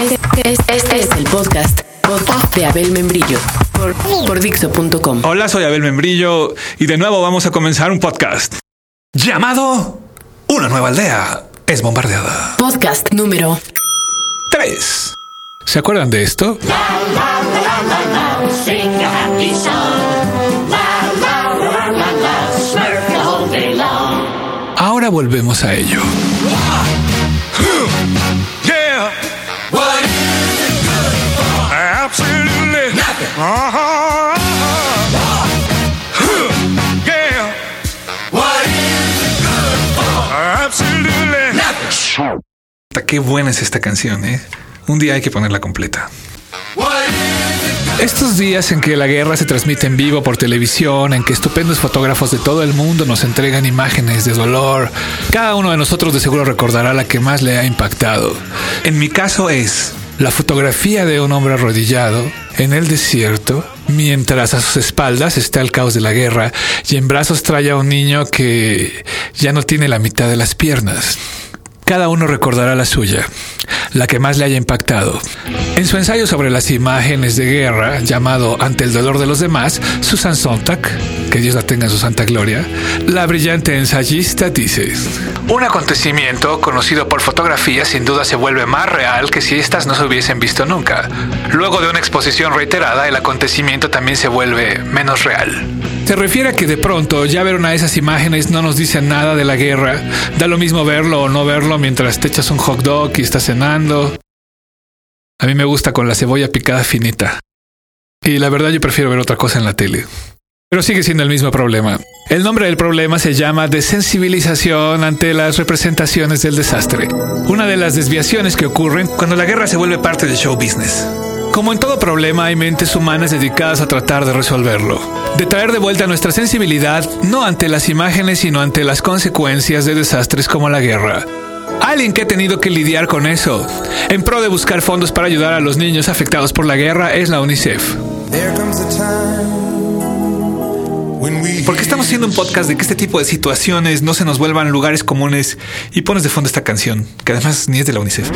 Este, este es el podcast, podcast de Abel Membrillo por, por Dixo.com. Hola, soy Abel Membrillo y de nuevo vamos a comenzar un podcast llamado Una nueva aldea es bombardeada. Podcast número 3. ¿Se acuerdan de esto? Ahora volvemos a ello. Qué buena es esta canción, ¿eh? Un día hay que ponerla completa. Estos días en que la guerra se transmite en vivo por televisión, en que estupendos fotógrafos de todo el mundo nos entregan imágenes de dolor, cada uno de nosotros de seguro recordará la que más le ha impactado. En mi caso es la fotografía de un hombre arrodillado en el desierto, mientras a sus espaldas está el caos de la guerra y en brazos trae a un niño que ya no tiene la mitad de las piernas. Cada uno recordará la suya, la que más le haya impactado. En su ensayo sobre las imágenes de guerra, llamado Ante el dolor de los demás, Susan Sontag, que Dios la tenga en su santa gloria, la brillante ensayista dice, un acontecimiento conocido por fotografía sin duda se vuelve más real que si éstas no se hubiesen visto nunca. Luego de una exposición reiterada, el acontecimiento también se vuelve menos real. Se refiere a que de pronto ya ver una de esas imágenes no nos dice nada de la guerra. Da lo mismo verlo o no verlo mientras te echas un hot dog y estás cenando. A mí me gusta con la cebolla picada finita. Y la verdad yo prefiero ver otra cosa en la tele. Pero sigue siendo el mismo problema. El nombre del problema se llama desensibilización ante las representaciones del desastre. Una de las desviaciones que ocurren cuando la guerra se vuelve parte del show business. Como en todo problema, hay mentes humanas dedicadas a tratar de resolverlo, de traer de vuelta nuestra sensibilidad no ante las imágenes, sino ante las consecuencias de desastres como la guerra. Alguien que ha tenido que lidiar con eso, en pro de buscar fondos para ayudar a los niños afectados por la guerra, es la UNICEF. Porque estamos haciendo un podcast de que este tipo de situaciones no se nos vuelvan lugares comunes y pones de fondo esta canción, que además ni es de la UNICEF.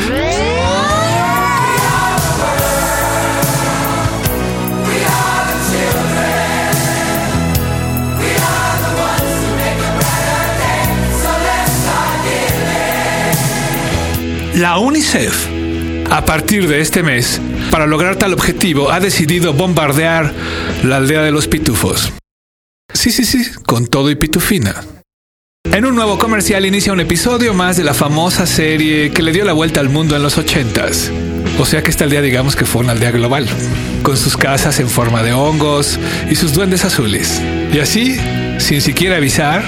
La UNICEF, a partir de este mes, para lograr tal objetivo, ha decidido bombardear la aldea de los pitufos. Sí, sí, sí, con todo y pitufina. En un nuevo comercial inicia un episodio más de la famosa serie que le dio la vuelta al mundo en los ochentas. O sea que esta aldea digamos que fue una aldea global, con sus casas en forma de hongos y sus duendes azules. Y así, sin siquiera avisar,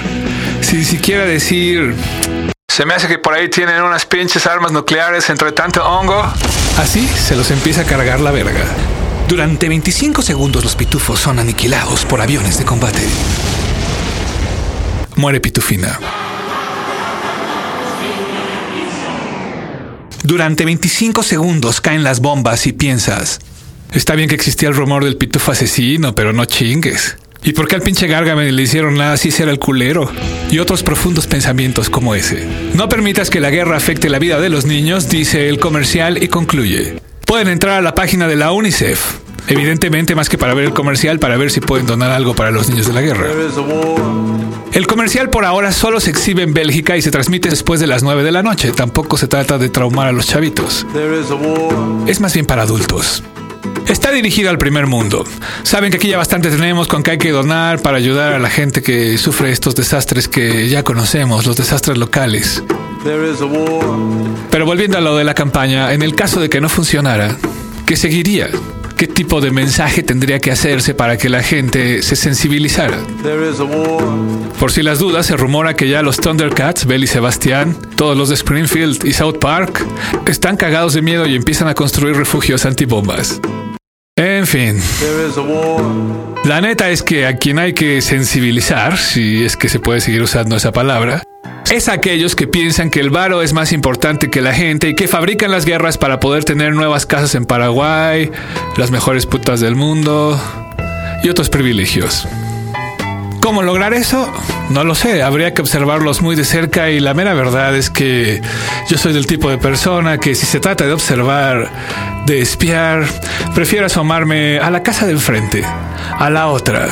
sin siquiera decir, se me hace que por ahí tienen unas pinches armas nucleares entre tanto hongo. Así se los empieza a cargar la verga. Durante 25 segundos los pitufos son aniquilados por aviones de combate. Muere Pitufina. Durante 25 segundos caen las bombas y piensas, está bien que existía el rumor del pitufo asesino, pero no chingues. ¿Y por qué al pinche Gargamel le hicieron nada si será el culero? Y otros profundos pensamientos como ese. No permitas que la guerra afecte la vida de los niños, dice el comercial y concluye. Pueden entrar a la página de la UNICEF. Evidentemente más que para ver el comercial, para ver si pueden donar algo para los niños de la guerra. El comercial por ahora solo se exhibe en Bélgica y se transmite después de las 9 de la noche. Tampoco se trata de traumar a los chavitos. Es más bien para adultos. Está dirigido al primer mundo. Saben que aquí ya bastante tenemos con que hay que donar para ayudar a la gente que sufre estos desastres que ya conocemos, los desastres locales. Pero volviendo a lo de la campaña, en el caso de que no funcionara, ¿qué seguiría? ¿Qué tipo de mensaje tendría que hacerse para que la gente se sensibilizara? Por si las dudas, se rumora que ya los Thundercats, Bell y Sebastián, todos los de Springfield y South Park, están cagados de miedo y empiezan a construir refugios antibombas. En fin. La neta es que a quien hay que sensibilizar, si es que se puede seguir usando esa palabra, es aquellos que piensan que el varo es más importante que la gente y que fabrican las guerras para poder tener nuevas casas en Paraguay, las mejores putas del mundo y otros privilegios. ¿Cómo lograr eso? No lo sé, habría que observarlos muy de cerca y la mera verdad es que yo soy del tipo de persona que si se trata de observar, de espiar, prefiero asomarme a la casa del frente, a la otra,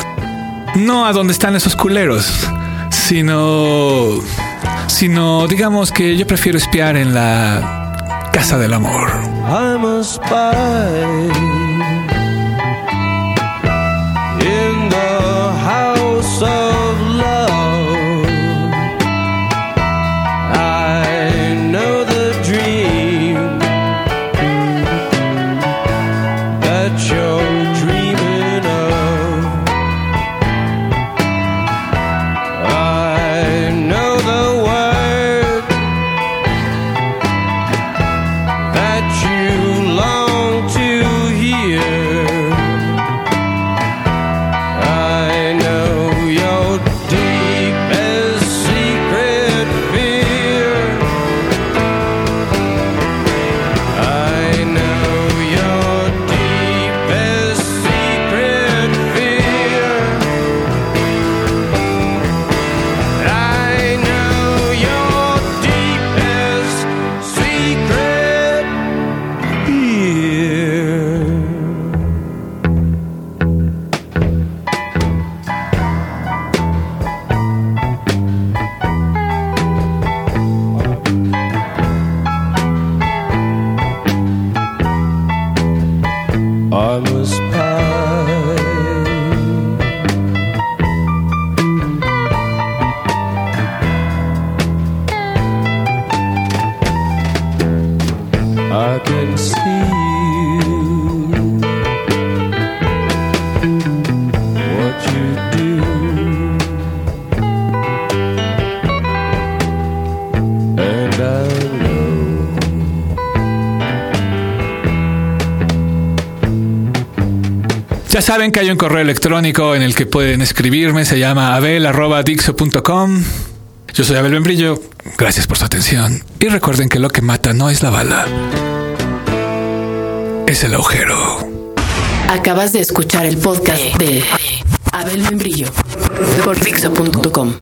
no a donde están esos culeros, sino, sino digamos que yo prefiero espiar en la casa del amor. I'm a. I can see you. What you do. And I Ya saben que hay un correo electrónico en el que pueden escribirme, se llama abel.dixo.com. Yo soy Abel Membrillo, gracias por su atención y recuerden que lo que mata no es la bala, es el agujero. Acabas de escuchar el podcast de Abel Membrillo por Dixo.com.